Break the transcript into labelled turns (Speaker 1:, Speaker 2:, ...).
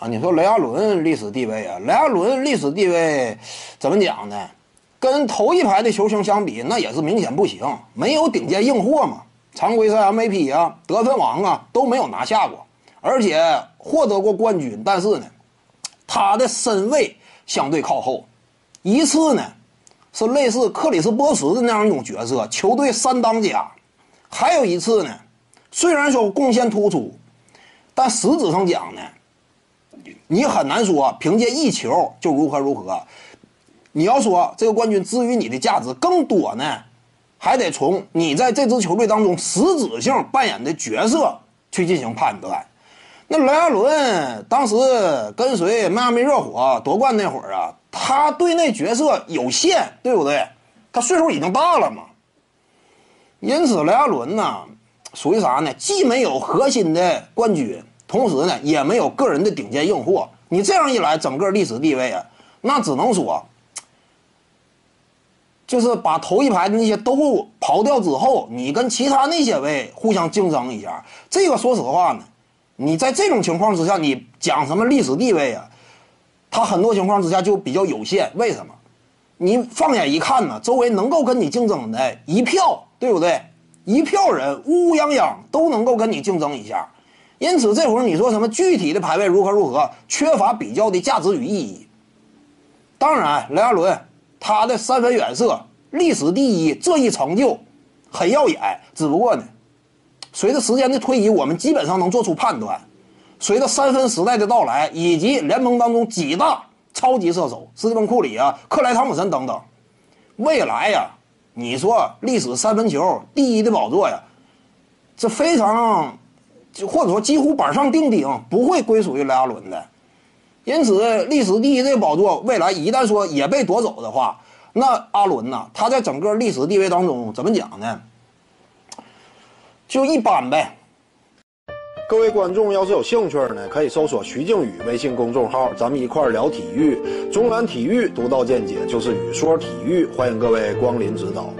Speaker 1: 啊，你说雷阿伦历史地位啊，雷阿伦历史地位怎么讲呢？跟头一排的球星相比，那也是明显不行，没有顶尖硬货嘛。常规赛 MVP 啊，得分王啊都没有拿下过，而且获得过冠军，但是呢，他的身位相对靠后。一次呢，是类似克里斯波什的那样一种角色，球队三当家；还有一次呢，虽然说贡献突出，但实质上讲呢，你很难说凭借一球就如何如何。你要说这个冠军之于你的价值更多呢？还得从你在这支球队当中实质性扮演的角色去进行判断。那雷阿伦当时跟随迈阿密热火夺冠那会儿啊，他对那角色有限，对不对？他岁数已经大了嘛。因此，雷阿伦呢，属于啥呢？既没有核心的冠军，同时呢，也没有个人的顶尖硬货。你这样一来，整个历史地位啊，那只能说。就是把头一排的那些都刨掉之后，你跟其他那些位互相竞争一下。这个说实话呢，你在这种情况之下，你讲什么历史地位啊？他很多情况之下就比较有限。为什么？你放眼一看呢，周围能够跟你竞争的一票，对不对？一票人乌泱泱都能够跟你竞争一下。因此这会儿你说什么具体的排位如何如何，缺乏比较的价值与意义。当然，雷阿伦。他的三分远射历史第一，这一成就很耀眼。只不过呢，随着时间的推移，我们基本上能做出判断：随着三分时代的到来，以及联盟当中几大超级射手斯蒂芬·库里啊、克莱·汤普森等等，未来呀，你说历史三分球第一的宝座呀，这非常或者说几乎板上钉钉，不会归属于莱阿伦的。因此，历史第一这宝座，未来一旦说也被夺走的话，那阿伦呐，他在整个历史地位当中怎么讲呢？就一般呗。
Speaker 2: 各位观众要是有兴趣呢，可以搜索徐静宇微信公众号，咱们一块儿聊体育。中南体育独到见解就是语说体育，欢迎各位光临指导。